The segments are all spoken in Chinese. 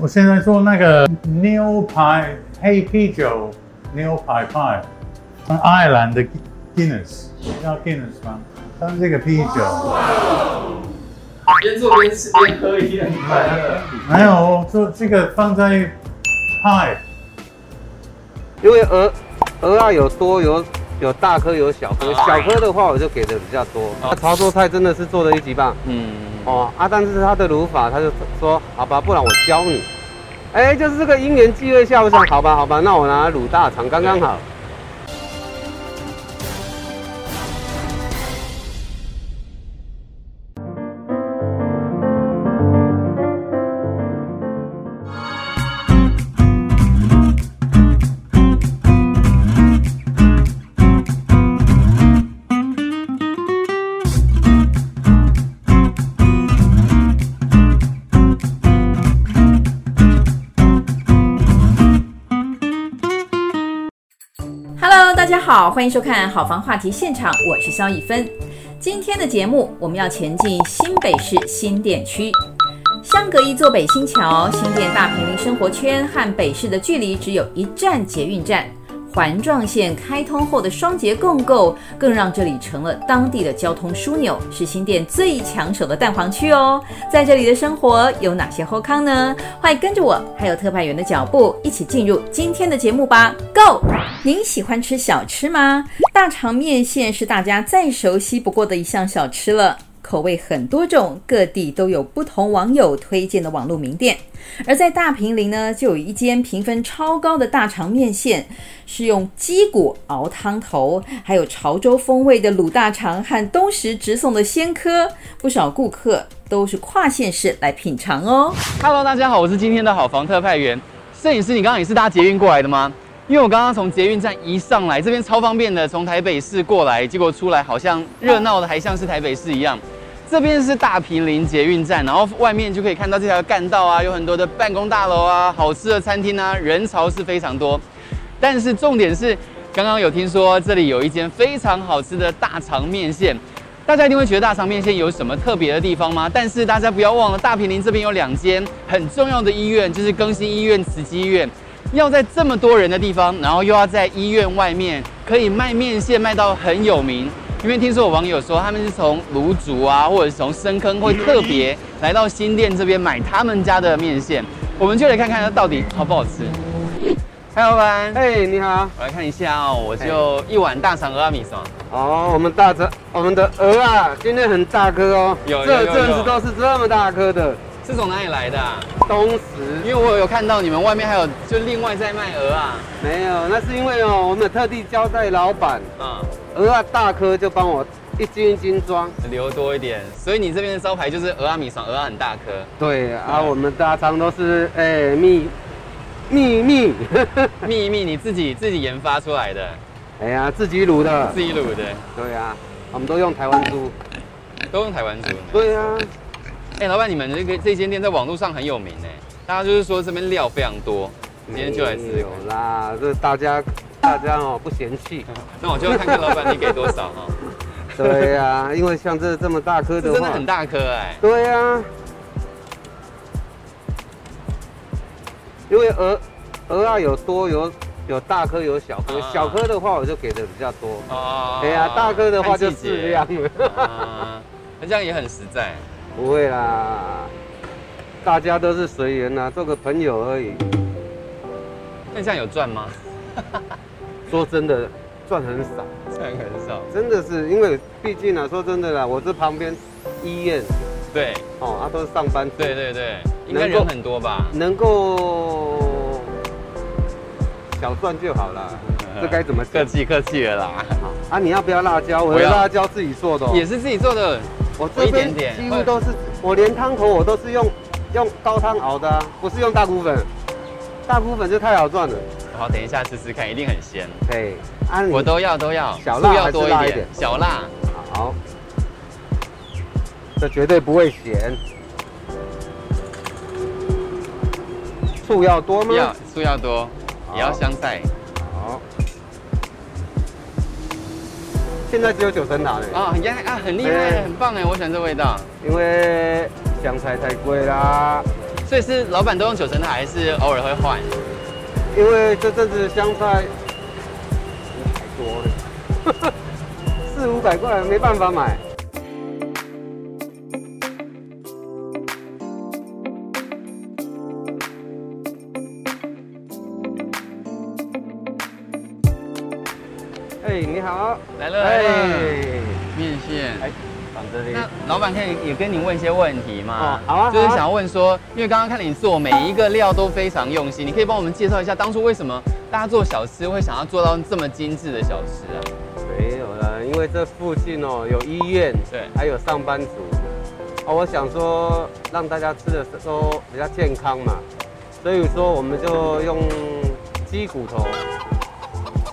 我现在做那个牛排黑啤酒牛排派，爱尔兰的 Guinness，你知道 Guinness 吗？它是这个啤酒。边做边吃边喝一样。没有，做这个放在派。因为鹅鹅啊有多有有大颗有小颗，小颗的话我就给的比较多。他潮州菜真的是做的一级棒。嗯。哦啊，但是他的卤法，他就说好吧，不然我教你。哎，就是这个因缘际会下，我想好吧好吧，那我拿卤大肠刚刚好。好，欢迎收看《好房话题现场》，我是肖一芬。今天的节目，我们要前进新北市新店区，相隔一座北新桥，新店大坪林生活圈和北市的距离只有一站捷运站。环状线开通后的双节共构，更让这里成了当地的交通枢纽，是新店最抢手的蛋黄区哦。在这里的生活有哪些后康呢？欢迎跟着我，还有特派员的脚步，一起进入今天的节目吧。Go！您喜欢吃小吃吗？大肠面线是大家再熟悉不过的一项小吃了。口味很多种，各地都有不同网友推荐的网络名店。而在大平林呢，就有一间评分超高的大肠面线，是用鸡骨熬汤头，还有潮州风味的卤大肠和东石直送的鲜蚵，不少顾客都是跨县市来品尝哦。Hello，大家好，我是今天的好房特派员摄影师。你刚刚也是搭捷运过来的吗？因为我刚刚从捷运站一上来，这边超方便的，从台北市过来，结果出来好像热闹的，还像是台北市一样。这边是大坪林捷运站，然后外面就可以看到这条干道啊，有很多的办公大楼啊，好吃的餐厅啊，人潮是非常多。但是重点是，刚刚有听说这里有一间非常好吃的大肠面线，大家一定会觉得大肠面线有什么特别的地方吗？但是大家不要忘了，大坪林这边有两间很重要的医院，就是更新医院、慈济医院。要在这么多人的地方，然后又要在医院外面可以卖面线卖到很有名。因为听说有网友说，他们是从芦竹啊，或者是从深坑，会特别来到新店这边买他们家的面线。我们就来看看它到底好不好吃。嗨，老板。嘿，你好。我来看一下哦，我就一碗大肠蚵仔面线。哦，我们大肠，我们的鹅啊，今天很大颗哦。有，这阵子都是这么大颗的。是从哪里来的啊？东石。因为我有看到你们外面还有，就另外在卖鹅啊。没有，那是因为哦，我们特地交代老板啊。鹅啊大颗就帮我一斤一斤装，留多一点。所以你这边的招牌就是鹅啊米爽，鹅啊很大颗。对啊，我们大肠都是哎秘秘密秘密，你自己自己研发出来的。哎呀，自己卤的，自己卤的。对啊，我们都用台湾猪，都用台湾猪。对啊。哎，老板，你们这个这间店在网络上很有名哎，大家就是说这边料非常多，今天就来吃。有啦，这大家。大家哦不嫌弃，那我就要看看老板你给多少哈。对呀、啊，因为像这这么大颗的话，真的很大颗哎。对呀、啊，因为鹅鹅啊有多有有大颗有小颗，小颗的话我就给的比较多。哦。对呀，大颗的话就适量了。啊，那这样也很实在。不会啦，大家都是随缘呐，做个朋友而已。那这样有赚吗？说真的，赚很少，赚很少，真的是因为毕竟啊，说真的啦，我这旁边医院，对，哦，他、啊、都是上班族，对对对，应该人很多吧？能够小赚就好了，这该怎么客气客气了啦？啊，你要不要辣椒？我的辣椒自己做的、哦，也是自己做的，我这边几乎都是，我连汤头我都是用用高汤熬的、啊，不是用大骨粉，大骨粉就太好赚了。好，等一下试试看，一定很鲜。对，我都要都要，小辣要多一点，一点小辣。好，这绝对不会咸。醋要多吗？要，醋要多，也要香菜。现在只有九层塔嘞。啊，很厉害啊，很厉害，很棒哎，我喜欢这味道。因为香菜太贵啦。所以是老板都用九层塔，还是偶尔会换？因为这阵子香菜太多了，四五百块没办法买。好，来了，哎，面线，哎，放这里。那老板可以也跟您问一些问题吗？哦，好啊，就是想要问说，因为刚刚看你做每一个料都非常用心，你可以帮我们介绍一下当初为什么大家做小吃会想要做到这么精致的小吃啊？没有啦，因为这附近哦有医院，对，还有上班族，哦，我想说让大家吃的都比较健康嘛，所以说我们就用鸡骨头。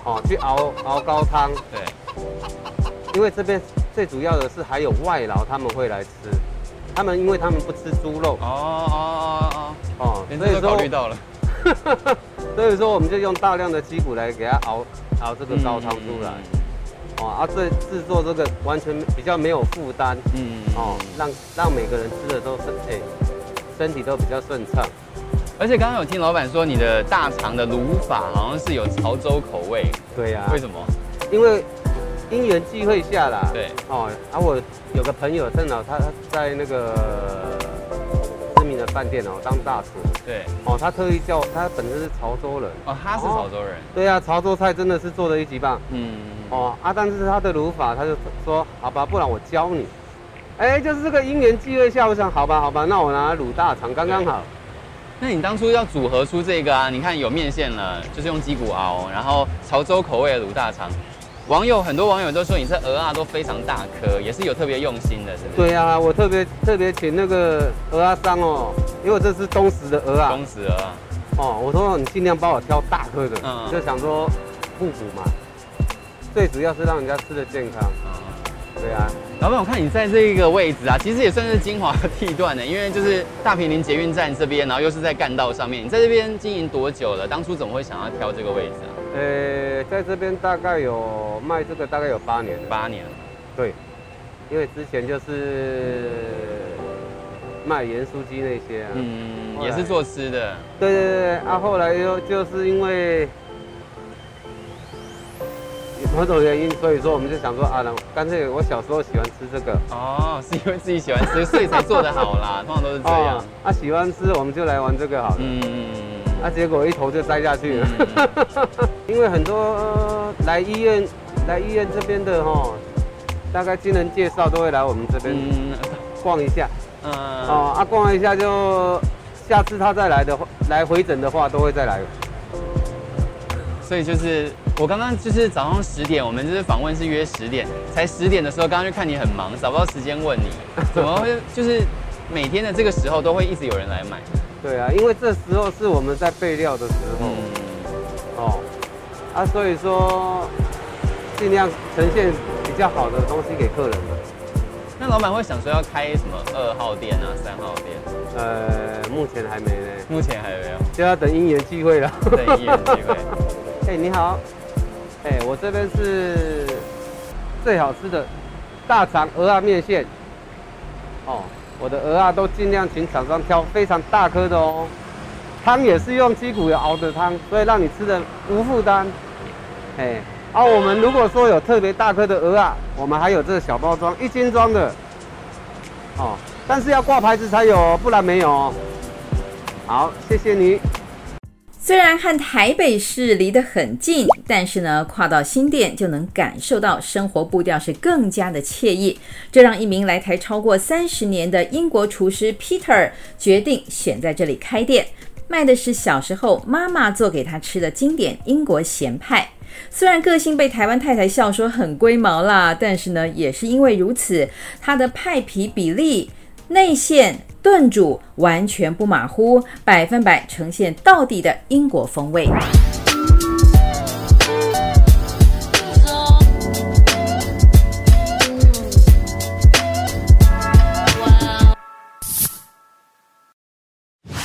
哦，去熬熬高汤，对，因为这边最主要的是还有外劳他们会来吃，他们因为他们不吃猪肉，哦哦哦哦，哦，所以说考虑到了，所以说我们就用大量的鸡骨来给它熬熬这个高汤出来，哦啊，这制作这个完全比较没有负担，嗯。哦，让让每个人吃的都是哎，身体都比较顺畅。而且刚刚有听老板说，你的大肠的卤法好像是有潮州口味。对呀、啊。为什么？因为因缘际会下啦。对。哦，啊，我有个朋友正好他在那个知名的饭店哦当大厨。对。哦，他特意叫他本身是潮州人。哦，他是潮州人。哦、对呀、啊，潮州菜真的是做的一级棒。嗯。哦啊，但是他的卤法，他就说好吧，不然我教你。哎，就是这个因缘际会下，我想好吧，好吧，那我拿卤大肠刚刚好。那你当初要组合出这个啊？你看有面线了，就是用鸡骨熬，然后潮州口味的卤大肠。网友很多网友都说你这鹅啊都非常大颗，也是有特别用心的，是不是？对啊，我特别特别请那个鹅啊商哦，因为这是东石的鹅啊。东石蚵仔。哦，我说你尽量帮我挑大颗的，嗯，就想说互补嘛。最主要是让人家吃的健康。嗯，对啊。老板，我看你在这个位置啊，其实也算是精华地段的，因为就是大平林捷运站这边，然后又是在干道上面。你在这边经营多久了？当初怎么会想要挑这个位置啊？呃，在这边大概有卖这个大概有八年了。八年了。对，因为之前就是卖盐酥鸡那些啊，嗯，也是做吃的。对对对，啊，后来又就是因为。某种原因，所以说我们就想说啊，那干脆我小时候喜欢吃这个哦，是因为自己喜欢吃，所以才做得好啦。通常都是这样。啊，啊，喜欢吃我们就来玩这个好了。嗯，啊，结果一头就栽下去了。嗯、因为很多来医院来医院这边的哈，大概经人介绍都会来我们这边逛一下。嗯。哦，啊，逛一下就下次他再来的话，来回诊的话都会再来。所以就是。我刚刚就是早上十点，我们就是访问是约十点，才十点的时候，刚刚就看你很忙，找不到时间问你，怎么会就是每天的这个时候都会一直有人来买？对啊，因为这时候是我们在备料的时候，嗯、哦，啊，所以说尽量呈现比较好的东西给客人。那老板会想说要开什么二号店啊，三号店？呃，目前还没呢，目前还没有，就要等因缘际会了。等因缘际会。哎，你好。哎，我这边是最好吃的大肠鹅啊面线哦。我的鹅啊都尽量请厂商挑非常大颗的哦。汤也是用鸡骨油熬的汤，所以让你吃的无负担。哎，啊，我们如果说有特别大颗的鹅啊，我们还有这个小包装一斤装的哦，但是要挂牌子才有，不然没有哦。好，谢谢你。虽然和台北市离得很近，但是呢，跨到新店就能感受到生活步调是更加的惬意。这让一名来台超过三十年的英国厨师 Peter 决定选在这里开店，卖的是小时候妈妈做给他吃的经典英国咸派。虽然个性被台湾太太笑说很龟毛啦，但是呢，也是因为如此，他的派皮比例、内馅。炖煮完全不马虎，百分百呈现到地的英国风味。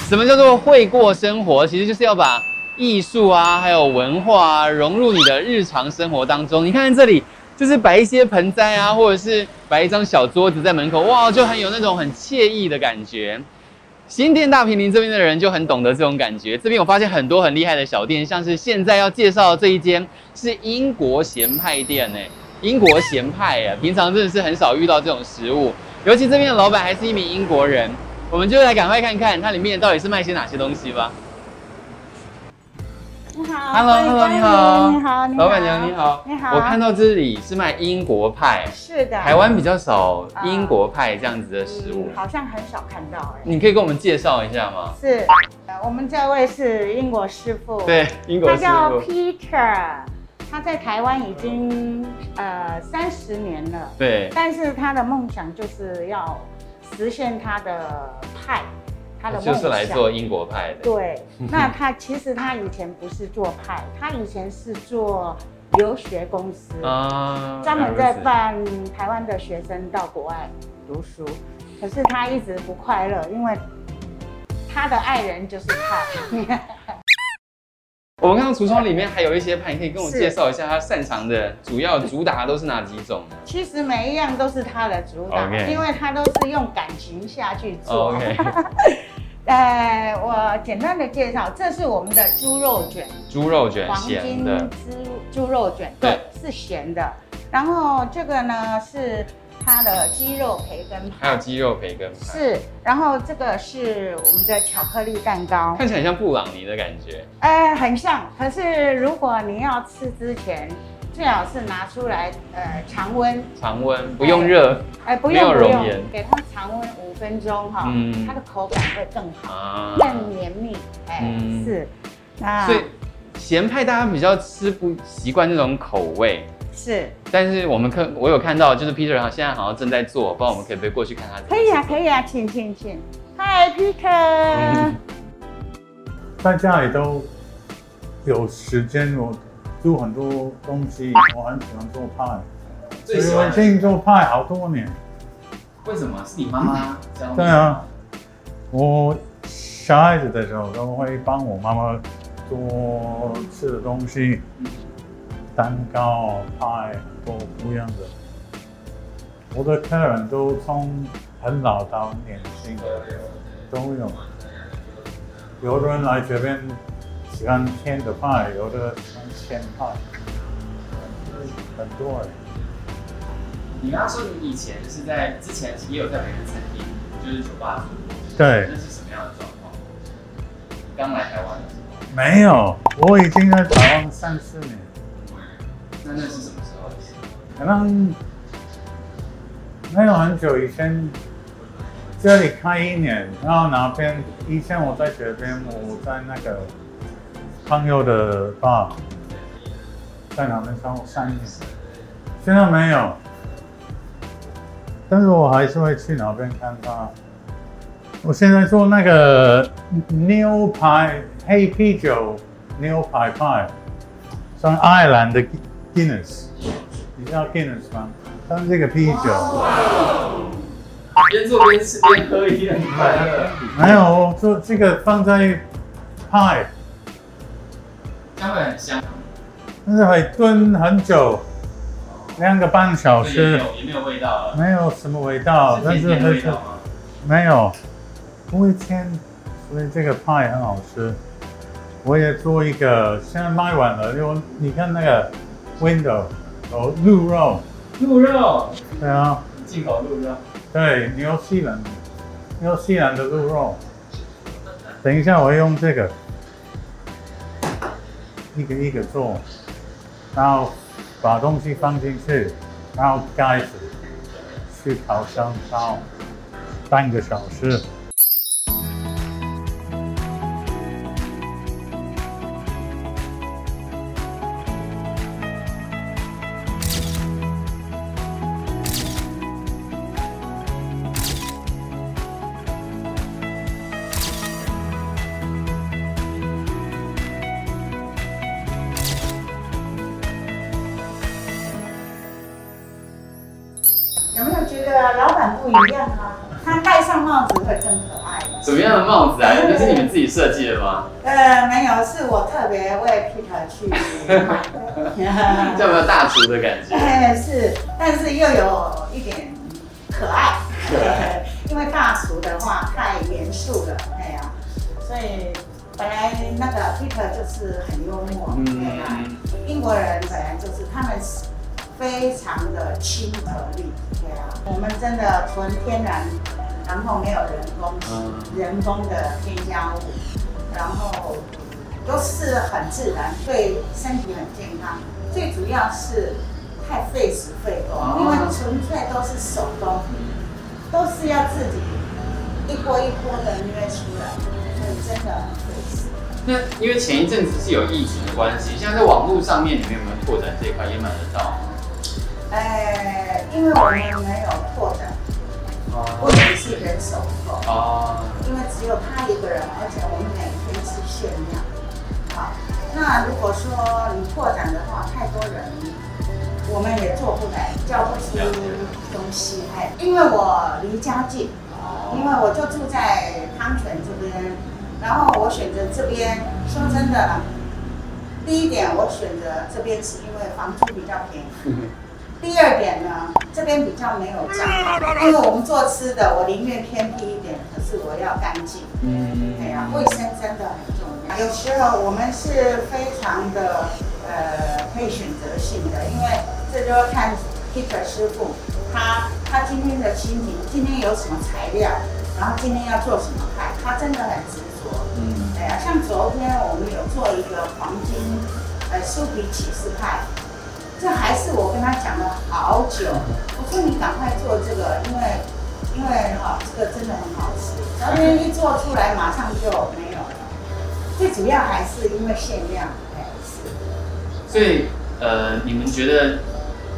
什么叫做会过生活？其实就是要把艺术啊，还有文化啊，融入你的日常生活当中。你看这里。就是摆一些盆栽啊，或者是摆一张小桌子在门口，哇，就很有那种很惬意的感觉。新店大平林这边的人就很懂得这种感觉。这边我发现很多很厉害的小店，像是现在要介绍的这一间是英国咸派店诶，英国咸派啊，平常真的是很少遇到这种食物，尤其这边的老板还是一名英国人。我们就来赶快看看它里面到底是卖些哪些东西吧。你好，Hello，Hello，你好，你好，老板娘你好，你好。我看到这里是卖英国派，是的，台湾比较少英国派这样子的食物，好像很少看到哎。你可以给我们介绍一下吗？是，我们这位是英国师傅，对，英国师傅，他叫 Peter，他在台湾已经呃三十年了，对，但是他的梦想就是要实现他的派。他的就是来做英国派的。对，那他其实他以前不是做派，他以前是做留学公司啊，专门在办台湾的学生到国外读书。可是他一直不快乐，因为他的爱人就是派。我们看到橱窗里面还有一些盘，你可以跟我介绍一下他擅长的主要主打都是哪几种呢？其实每一样都是他的主打，Okay. 因为他都是用感情下去做。OK，呃，我简单的介绍，这是我们的猪肉卷，猪肉卷，黄金猪猪肉卷，对，对是咸的。然后这个呢是。它的鸡肉培根派，还有鸡肉培根派是，然后这个是我们的巧克力蛋糕，看起来很像布朗尼的感觉，哎，很像。可是如果你要吃之前，最好是拿出来，呃，常温，常温不用热，哎，不用不用，给它常温五分钟哈，嗯，它的口感会更好，更绵密，哎，是。那所以咸派大家比较吃不习惯那种口味。是，但是我们看，我有看到，就是 Peter 现在好像正在做，不知道我们可不可以过去看他？可以啊，可以啊，请请请。Hi Peter，在 家里都有时间，我做很多东西，我很喜欢做派，最喜欢做派好多年。为什么？是你妈妈教你？对啊，我小孩子的时候都会帮我妈妈做吃的东西。蛋糕、派都不一样的。我的客人都从很老到年轻的，都有。有的人来这边喜欢甜的派，有的喜欢咸派，很多哎。你刚刚说你以前是在之前也有在别的餐厅，就是酒吧。对。那是什么样的状况？刚来台湾的时候？没有，我已经在台湾三四年。那那是什么时候的事？可能没有很久以前，这里开一年，然后那边以前我在这边，我在那个朋友的爸，在那边生活三年，现在没有，但是我还是会去那边看他。我现在做那个牛排黑啤酒牛排派，从爱尔兰的。Guinness，你知道 Guinness 吗？它是这个啤酒。边做边吃边喝一样，快乐。没有，做这个放在派，香味很香。但是会炖很久，两个半小时。也没有，也没有味道了。没有什么味道，但是很久。没有，不会甜，所以这个派很好吃。我也做一个，现在卖完了，因为你看那个。Window 哦，鹿肉，鹿肉，对啊，进口鹿肉，对，纽西兰，纽西兰的鹿肉。等一下，我会用这个，一个一个做，然后把东西放进去，然后盖子。去烤箱烧半个小时。老板不一样啊，他戴上帽子会更可爱。什么样的帽子啊？那是你们自己设计的吗？呃，没有，是我特别为 Peter 去买的。这有没有大厨的感觉？哎，是，但是又有一点可爱。对。因为大厨的话太严肃了，哎呀、啊，所以本来那个 Peter 就是很幽默，对啊，英国人本来就是他们非常的亲和力，对啊，我们真的纯天然，然后没有人工，人工的添加物，然后都是很自然，对身体很健康，最主要是太费时费工，因为纯粹都是手工。都是要自己一波一波的捏出来，所以真的很费事。那因为前一阵子是有疫情的关系，现在在网络上面你们有没有拓展这一块，也买得到？呃，因为我们没有拓展，不只是人手不够哦，因为只有他一个人，而且我们每天是限量。好，那如果说你拓展的话，太多人。我们也做不来，交不出东西。哎，因为我离家近，因为我就住在汤泉这边，然后我选择这边。说真的，第一点我选择这边是因为房租比较便宜。第二点呢，这边比较没有脏，因为我们做吃的，我宁愿偏僻一点，可是我要干净。嗯，对呀，卫生真的很重要。有时候我们是非常的呃，可以选择性的，因为。这就要看 Peter 师傅，他他今天的心情，今天有什么材料，然后今天要做什么菜，他真的很执着。嗯，对啊，像昨天我们有做一个黄金呃酥皮起司派，这还是我跟他讲了好久，我说你赶快做这个，因为因为哈、哦、这个真的很好吃，然后一做出来马上就没有了，最主要还是因为限量，哎是。所以呃，你们觉得？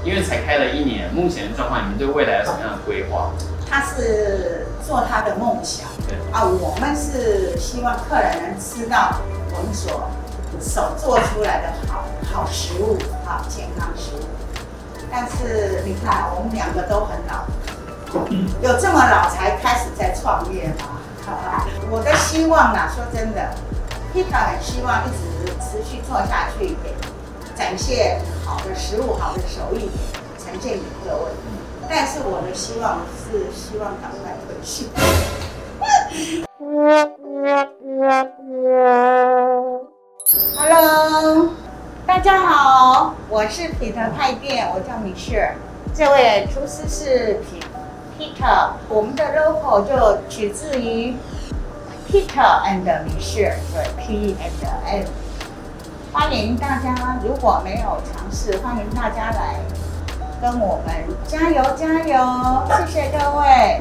因为才开了一年，目前的状况，你们对未来有什么样的规划？他是做他的梦想，对啊，我们是希望客人能吃到我们所手做出来的好好食物，好健康食物。但是你看，我们两个都很老，有这么老才开始在创业吗？我的希望呢，说真的，Peter 很希望一直持续做下去，给展现。好的食物，好的手艺呈现给各位。但是我的希望是希望赶快退休。Hello，大家好，我是彼得派店，我叫米歇。这位厨师是 Peter，我们的 logo 就取自于 Peter and 米歇，对，P and M。欢迎大家，如果没有尝试，欢迎大家来跟我们加油加油！谢谢各位。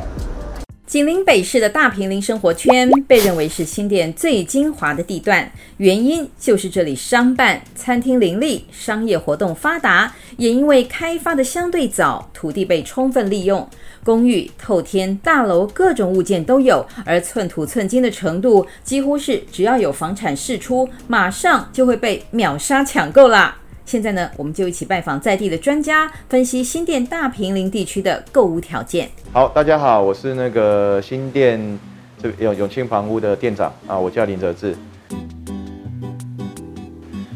紧邻北市的大平林生活圈被认为是新店最精华的地段，原因就是这里商办、餐厅林立，商业活动发达，也因为开发的相对早，土地被充分利用。公寓、透天、大楼，各种物件都有，而寸土寸金的程度，几乎是只要有房产释出，马上就会被秒杀抢购啦。现在呢，我们就一起拜访在地的专家，分析新店大坪林地区的购物条件。好，大家好，我是那个新店这永永庆房屋的店长啊，我叫林哲志。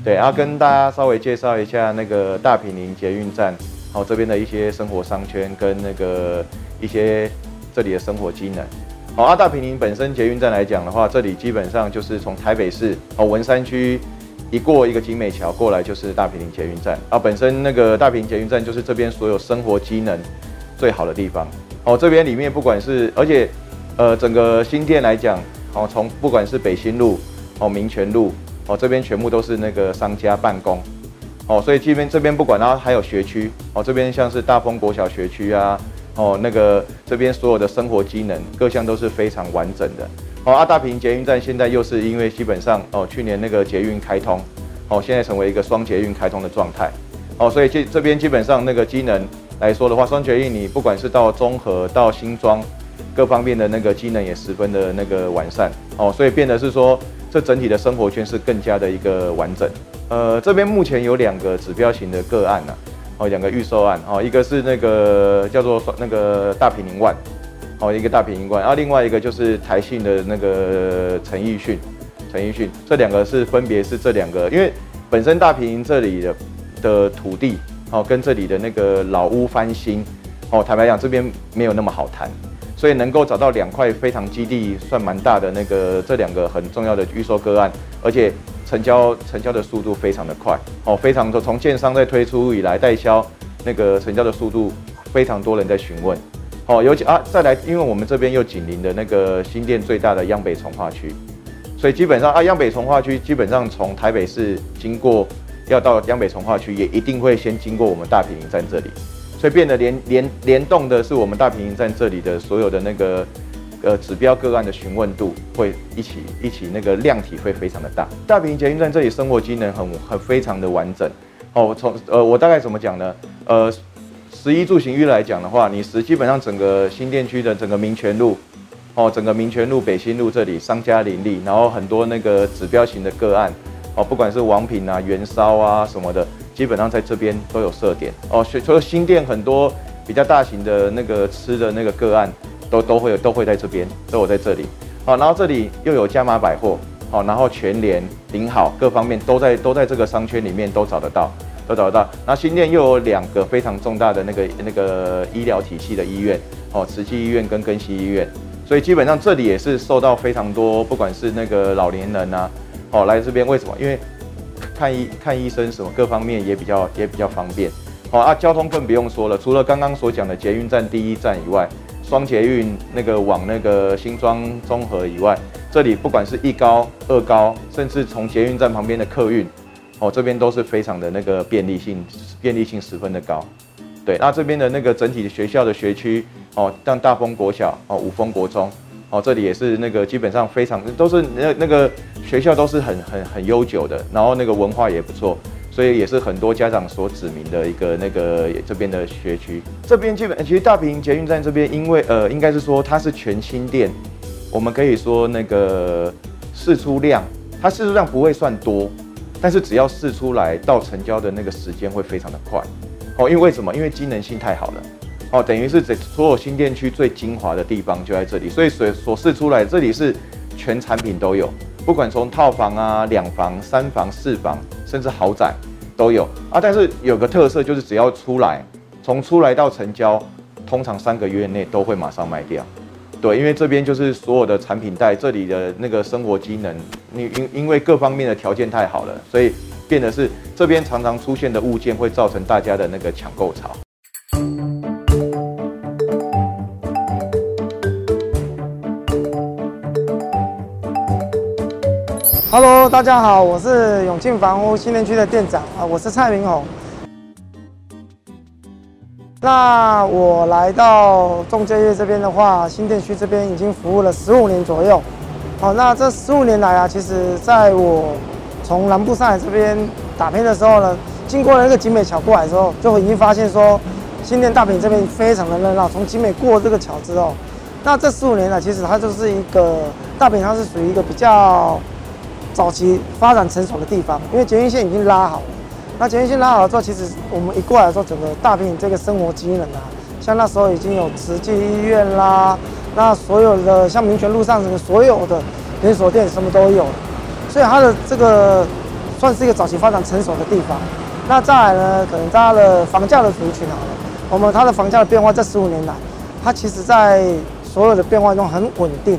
对，然后跟大家稍微介绍一下那个大坪林捷运站。好，这边的一些生活商圈跟那个一些这里的生活机能。好，啊，大坪林本身捷运站来讲的话，这里基本上就是从台北市哦文山区一过一个景美桥过来就是大坪林捷运站啊。本身那个大坪捷运站就是这边所有生活机能最好的地方。哦，这边里面不管是而且呃整个新店来讲，哦从不管是北新路哦民权路哦这边全部都是那个商家办公。哦，所以这边这边不管，它还有学区哦，这边像是大丰国小学区啊，哦，那个这边所有的生活机能各项都是非常完整的。哦，阿大坪捷运站现在又是因为基本上哦，去年那个捷运开通，哦，现在成为一个双捷运开通的状态。哦，所以这这边基本上那个机能来说的话，双捷运你不管是到中和到新庄，各方面的那个机能也十分的那个完善。哦，所以变得是说，这整体的生活圈是更加的一个完整。呃，这边目前有两个指标型的个案呢、啊，哦，两个预售案，哦，一个是那个叫做那个大坪林万，哦，一个大坪林万，然后另外一个就是台信的那个陈奕迅，陈奕迅，这两个是分别是这两个，因为本身大平这里的的土地，哦，跟这里的那个老屋翻新，哦，坦白讲这边没有那么好谈，所以能够找到两块非常基地算蛮大的那个这两个很重要的预售个案，而且成交成交的速度非常的快哦，非常的从建商在推出以来代销那个成交的速度非常多人在询问哦，尤其啊再来，因为我们这边又紧邻的那个新店最大的央北重化区，所以基本上啊央北重化区基本上从台北市经过要到央北重化区也一定会先经过我们大坪营站这里。所以变得联联联动的是我们大坪营站这里的所有的那个呃指标个案的询问度会一起一起那个量体会非常的大。大坪林捷运站这里生活机能很很非常的完整。哦，从呃我大概怎么讲呢？呃，十一住行域来讲的话，你是基本上整个新店区的整个民权路，哦，整个民权路、北新路这里商家林立，然后很多那个指标型的个案，哦，不管是王品啊、元烧啊什么的。基本上在这边都有设点哦，除了新店很多比较大型的那个吃的那个个案，都都会有都会在这边，都有在这里。好，然后这里又有加码百货，好，然后全联、顶好各方面都在都在这个商圈里面都找得到，都找得到。那新店又有两个非常重大的那个那个医疗体系的医院，哦，慈济医院跟根西医院，所以基本上这里也是受到非常多，不管是那个老年人啊，哦，来这边为什么？因为看医看医生什么各方面也比较也比较方便，好啊，交通更不用说了。除了刚刚所讲的捷运站第一站以外，双捷运那个往那个新庄综合以外，这里不管是一高二高，甚至从捷运站旁边的客运，哦，这边都是非常的那个便利性，便利性十分的高。对，那这边的那个整体的学校的学区，哦，像大丰国小，哦，五丰国中。哦，这里也是那个基本上非常都是那那个学校都是很很很悠久的，然后那个文化也不错，所以也是很多家长所指明的一个那个这边的学区。这边基本其实大坪捷运站这边，因为呃应该是说它是全新店，我们可以说那个释出量，它释出量不会算多，但是只要试出来到成交的那个时间会非常的快。哦，因为为什么？因为机能性太好了。哦，等于是这所有新店区最精华的地方就在这里，所以所所试出来，这里是全产品都有，不管从套房啊、两房、三房、四房，甚至豪宅都有啊。但是有个特色就是，只要出来，从出来到成交，通常三个月内都会马上卖掉。对，因为这边就是所有的产品带，这里的那个生活机能，你因因为各方面的条件太好了，所以变得是这边常常出现的物件会造成大家的那个抢购潮。Hello，大家好，我是永庆房屋新店区的店长啊，我是蔡明宏。那我来到仲介业这边的话，新店区这边已经服务了十五年左右。好，那这十五年来啊，其实在我从南部上海这边打拼的时候呢，经过了那个景美桥过来之后，就已经发现说，新店大坪这边非常的热闹。从景美过这个桥之后，那这十五年来，其实它就是一个大坪，它是属于一个比较。早期发展成熟的地方，因为捷运线已经拉好了。那捷运线拉好了之后，其实我们一过来的时候，整个大坪这个生活机能啊，像那时候已经有慈济医院啦，那所有的像民权路上的所有的连锁店什么都有，所以它的这个算是一个早期发展成熟的地方。那再来呢，可能它的房价的族群好了，我们它的房价的变化在十五年来，它其实在所有的变化中很稳定，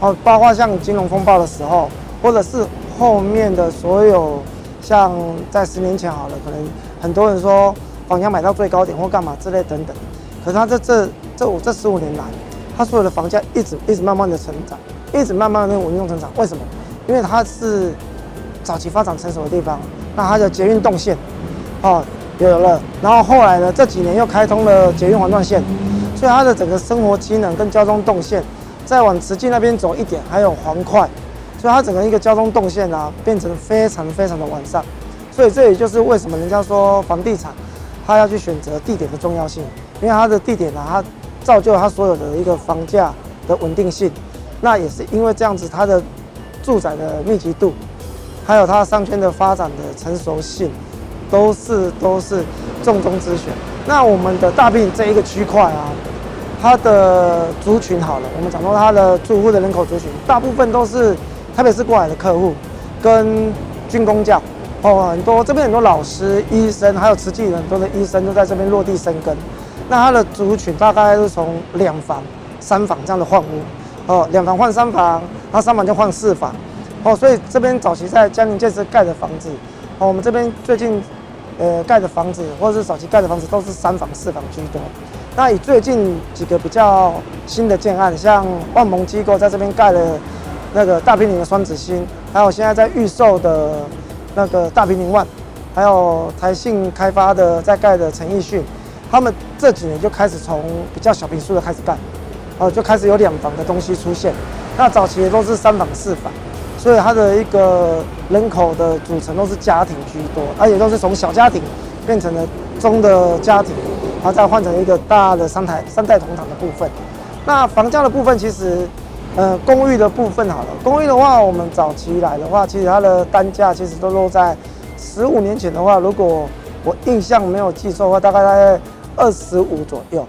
哦，包括像金融风暴的时候。或者是后面的所有，像在十年前好了，可能很多人说房价买到最高点或干嘛之类等等。可是他这这这五这十五年来，他所有的房价一直一直慢慢的成长，一直慢慢的稳定成长。为什么？因为它是早期发展成熟的地方，那它的捷运动线哦有了，然后后来呢这几年又开通了捷运环状线，所以它的整个生活机能跟交通动线再往慈济那边走一点，还有黄块。所以它整个一个交通动线啊，变成非常非常的完善。所以这也就是为什么人家说房地产，它要去选择地点的重要性，因为它的地点啊，它造就了它所有的一个房价的稳定性。那也是因为这样子，它的住宅的密集度，还有它商圈的发展的成熟性，都是都是重中之选。那我们的大坪这一个区块啊，它的族群好了，我们讲到它的住户的人口族群，大部分都是。特别是过来的客户，跟军工教哦，很多这边很多老师、医生，还有慈济很多的医生都在这边落地生根。那他的族群大概是从两房三房这样的换屋，哦，两房换三房，然后三房就换四房，哦，所以这边早期在江宁建设盖的房子，哦，我们这边最近呃盖的房子或者是早期盖的房子都是三房四房居多。那以最近几个比较新的建案，像万盟机构在这边盖了那个大平林的双子星，还有现在在预售的那个大平林万，还有台信开发的在盖的陈奕迅，他们这几年就开始从比较小平数的开始盖，哦，就开始有两房的东西出现。那早期也都是三房四房，所以它的一个人口的组成都是家庭居多，而且都是从小家庭变成了中的家庭。然后再换成一个大的三台三代同堂的部分。那房价的部分，其实，呃，公寓的部分好了。公寓的话，我们早期来的话，其实它的单价其实都落在十五年前的话，如果我印象没有记错的话，大概在二十五左右。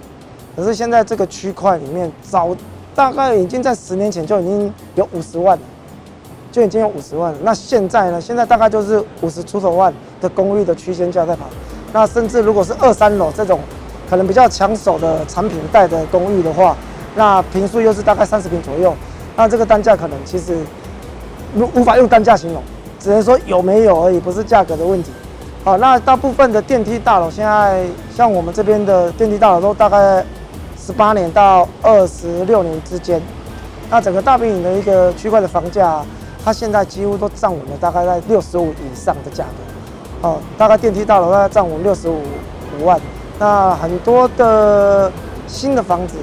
可是现在这个区块里面，早大概已经在十年前就已经有五十万了，就已经有五十万了。那现在呢？现在大概就是五十出头万的公寓的区间价在跑。那甚至如果是二三楼这种。可能比较抢手的产品带的公寓的话，那平数又是大概三十平左右，那这个单价可能其实无无法用单价形容，只能说有没有而已，不是价格的问题。好，那大部分的电梯大楼现在像我们这边的电梯大楼都大概十八年到二十六年之间，那整个大坪林的一个区块的房价，它现在几乎都站稳了大概在六十五以上的价格。哦，大概电梯大楼大概站稳六十五五万。那很多的新的房子，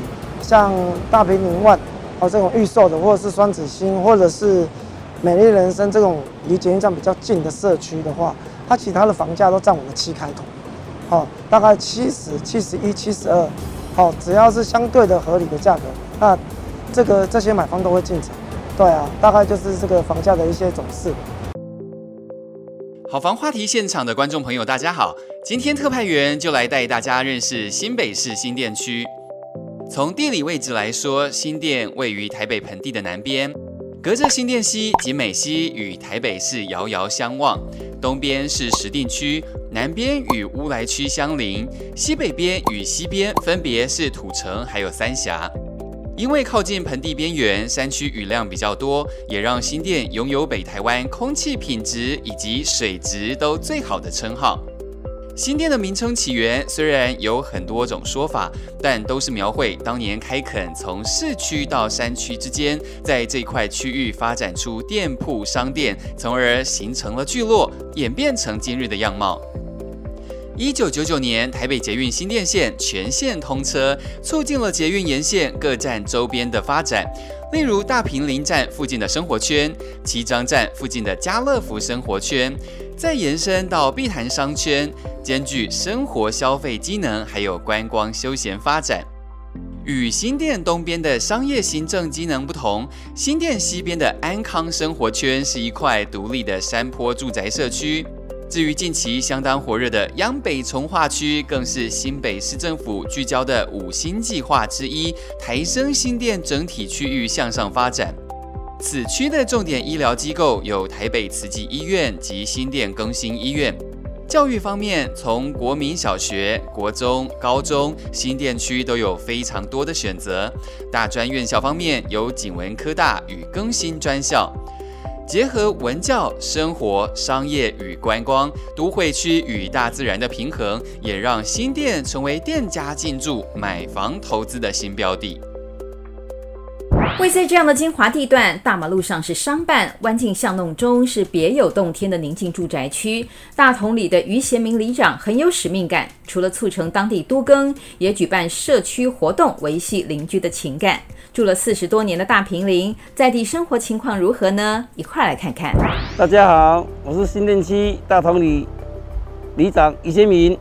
像大平林万哦这种预售的，或者是双子星，或者是美丽人生这种离捷运站比较近的社区的话，它其他的房价都占我们七开头，哦，大概七十、七十一、七十二，哦，只要是相对的合理的价格，那这个这些买方都会进场。对啊，大概就是这个房价的一些走势。好房话题现场的观众朋友，大家好，今天特派员就来带大家认识新北市新店区。从地理位置来说，新店位于台北盆地的南边，隔着新店溪、及美溪与台北市遥遥相望；东边是石碇区，南边与乌来区相邻，西北边与西边分别是土城还有三峡。因为靠近盆地边缘，山区雨量比较多，也让新店拥有北台湾空气品质以及水质都最好的称号。新店的名称起源虽然有很多种说法，但都是描绘当年开垦从市区到山区之间，在这块区域发展出店铺商店，从而形成了聚落，演变成今日的样貌。一九九九年，台北捷运新店线全线通车，促进了捷运沿线各站周边的发展。例如大坪林站附近的生活圈，七张站附近的家乐福生活圈，再延伸到碧潭商圈，兼具生活消费机能，还有观光休闲发展。与新店东边的商业行政机能不同，新店西边的安康生活圈是一块独立的山坡住宅社区。至于近期相当火热的央北从化区，更是新北市政府聚焦的五星计划之一，抬升新店整体区域向上发展。此区的重点医疗机构有台北慈济医院及新店更新医院。教育方面，从国民小学、国中、高中，新店区都有非常多的选择。大专院校方面，有景文科大与更新专校。结合文教、生活、商业与观光，都会区与大自然的平衡，也让新店成为店家进驻、买房投资的新标的。位在这样的精华地段，大马路上是商办，弯进巷弄中是别有洞天的宁静住宅区。大同里的于贤明里长很有使命感，除了促成当地都更，也举办社区活动，维系邻居的情感。住了四十多年的大坪林，在地生活情况如何呢？一块来看看。大家好，我是新店区大同里里长于贤明。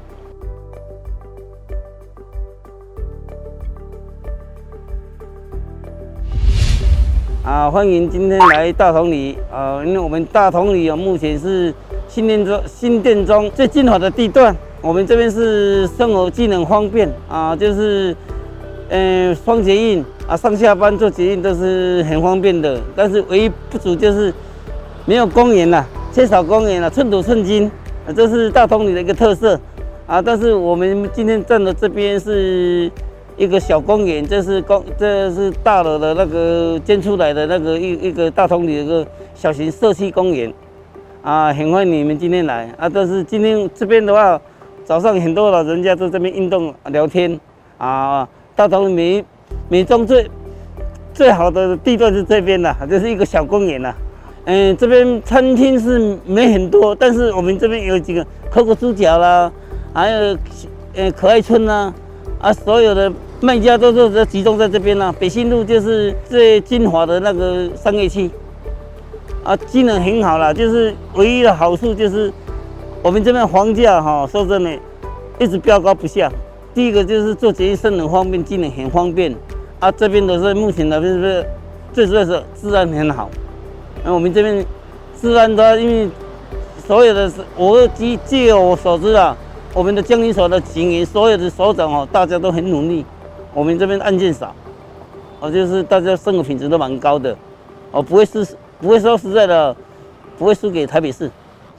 啊，欢迎今天来大同里啊！因为我们大同里啊，目前是新店中新店中最精华的地段。我们这边是生活机能方便啊，就是嗯双捷运啊，上下班坐捷运都是很方便的。但是唯一不足就是没有公园了，缺少公园了，寸土寸金啊，这是大同里的一个特色啊。但是我们今天站的这边是一个小公园，这是公，这是大楼的那个建出来的那个一一个大同里的一个小型社区公园，啊，很欢迎你们今天来啊！但是今天这边的话，早上很多老人家在这边运动聊天啊，大同里美美中最最好的地段是这边的，这是一个小公园呐。嗯，这边餐厅是没很多，但是我们这边有几个可可猪脚啦，还有呃可爱村呐，啊，所有的。卖家都是集中在这边了，北信路就是最精华的那个商业区，啊，机能很好了，就是唯一的好处就是我们这边房价哈，说真的，一直飙高不下。第一个就是做捷运很方便，机能很方便，啊，这边的是目前的是最主要是治安很好。那我们这边治安的，因为所有的我据据我所知啊，我们的江阴所的警员，所有的所长哦，大家都很努力。我们这边案件少，哦，就是大家生活品质都蛮高的，哦，不会是不会说实在的，不会输给台北市。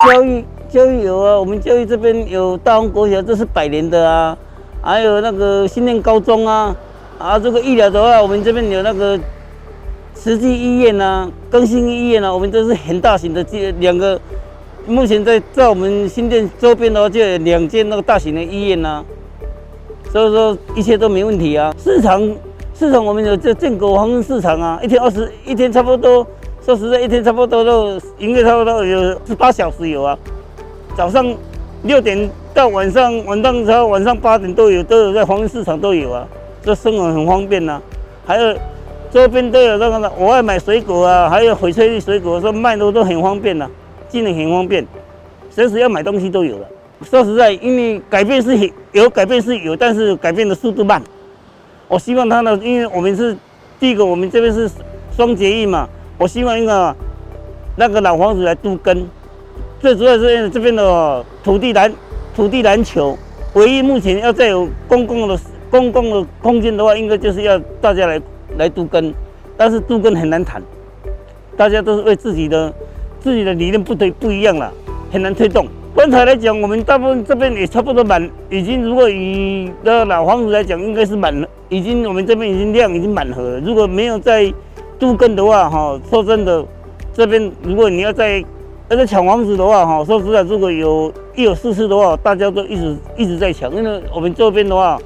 教育教育有啊，我们教育这边有大红国小，这是百年的啊，还有那个新店高中啊，啊，这个医疗的话，我们这边有那个慈济医院啊，更新医院啊，我们这是很大型的这两个，目前在在我们新店周边的话，就有两间那个大型的医院啊。所以说一切都没问题啊。市场市场我们有这建国黄金市场啊，一天二十一天差不多，说实在一天差不多都营业差不多有十八小时有啊。早上六点到晚上晚上之后晚上八点都有都有在黄金市场都有啊，这生活很方便呐、还有周边都有那个我爱买水果啊，还有翡翠绿水果，说卖的都很方便呐、啊，机能很方便，随时要买东西都有了。说实在，因为改变是有改变是有，但是改变的速度慢。我希望他呢，因为我们是第一个，我们这边是双结义嘛，我希望一个那个老房子来度根。最主要是这边的土地篮土地篮球，唯一目前要再有公共的公共的空间的话，应该就是要大家来来度根，但是度根很难谈，大家都是为自己的自己的理念不对不一样了，很难推动。观察来讲，我们大部分这边也差不多满，已经如果以的老房子来讲，应该是满了，已经我们这边已经量已经满合了。如果没有再都更的话，哈，说真的，这边如果你要再那个抢房子的话，哈，说实在，如果有一有事事的话，大家都一直一直在抢，因为我们这边的话，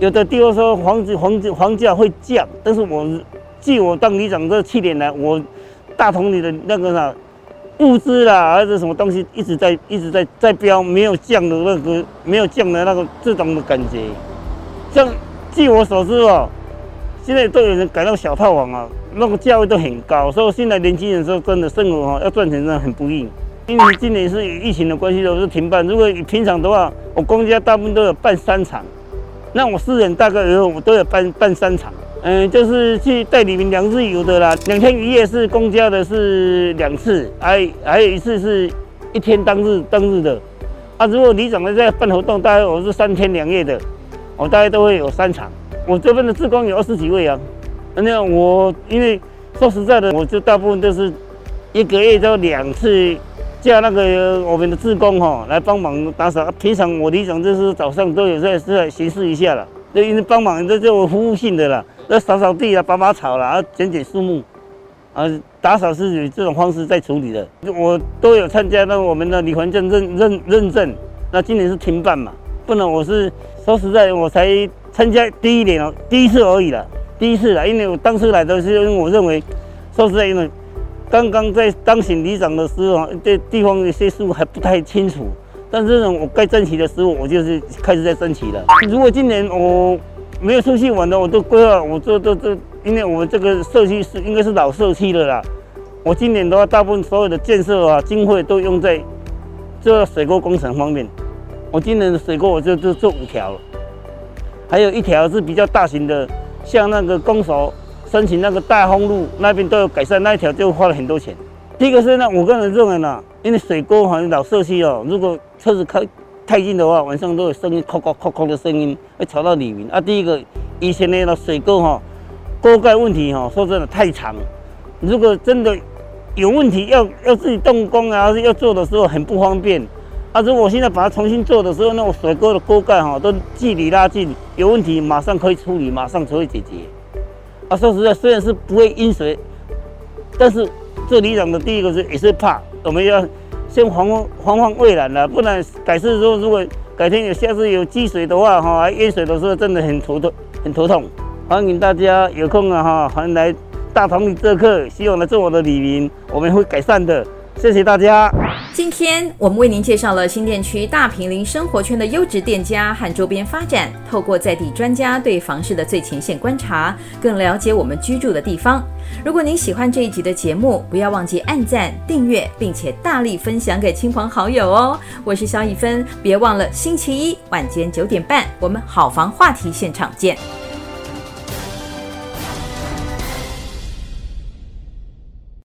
有的地方说房子房子房价会降，但是我据我当里长这七年来，我大同里的那个啥。物资啦，还是什么东西一直在一直在在飙，没有降的那个，没有降的那个这种的感觉。像据我所知哦，现在都有人改到小套房啊，那个价位都很高，所以现在年轻人说真的生活哈要赚钱真的很不易。因为今年是疫情的关系，都是停办。如果你平常的话，我公家大部分都有办三场，那我私人大概有我都有办办三场。嗯，就是去带你们两日游的啦，两天一夜是公家的，是两次，还还有一次是一天当日当日的。啊，如果里长的在办活动，大概我是三天两夜的，我大概都会有三场。我这边的志工有二十几位啊，那我因为说实在的，我就大部分都是一个月就两次叫那个我们的志工哈来帮忙打扫。平常我里长就是早上都有在在巡视一下了，就因为帮忙这就服务性的了。要扫扫地啊，拔拔草啦，啊，剪剪树木，啊，打扫是以这种方式在处理的。我都有参加那我们的里环证认认认证。那今年是停办嘛，不能。我是说实在，我才参加第一年哦，第一次而已了，第一次了。因为我当时来的是因为我认为，说实在，因为刚刚在当选里长的时候，对地方有些事物还不太清楚。但是呢，我该争取的时候，我就是开始在争取了。如果今年我。没有出去玩的，我都规划，我这这这，因为我们这个社区是应该是老社区了啦。我今年的话，大部分所有的建设啊，经费都用在这水沟工程方面。我今年的水沟我就就做五条，还有一条是比较大型的，像那个公所申请那个大丰路那边都有改善，那一条就花了很多钱。第一个是呢，我个人认为呢，因为水沟好像老社区哦，如果车子开。太近的话，晚上都有声音，叩叩叩叩的声音，会吵到里面啊。第一个，以前的那水沟哈，锅盖问题哈，说真的太长，如果真的有问题要要自己动工啊，要做的时候很不方便啊。如果我现在把它重新做的时候，那我水沟的锅盖哈都距离拉近，有问题马上可以处理，马上就会解决。啊，说实在，虽然是不会淹水，但是这里长的第一个是也是怕，我们要先防防患未然了，不然改次说如果改天有下次有积水的话哈，淹水的时候真的很头痛，很头痛。欢迎大家有空啊哈，欢迎来大同做客，希望来做我的李民，我们会改善的。谢谢大家。今天我们为您介绍了新店区大坪林生活圈的优质店家和周边发展。透过在地专家对房市的最前线观察，更了解我们居住的地方。如果您喜欢这一集的节目，不要忘记按赞、订阅，并且大力分享给亲朋好友哦。我是萧一芬，别忘了星期一晚间九点半，我们好房话题现场见。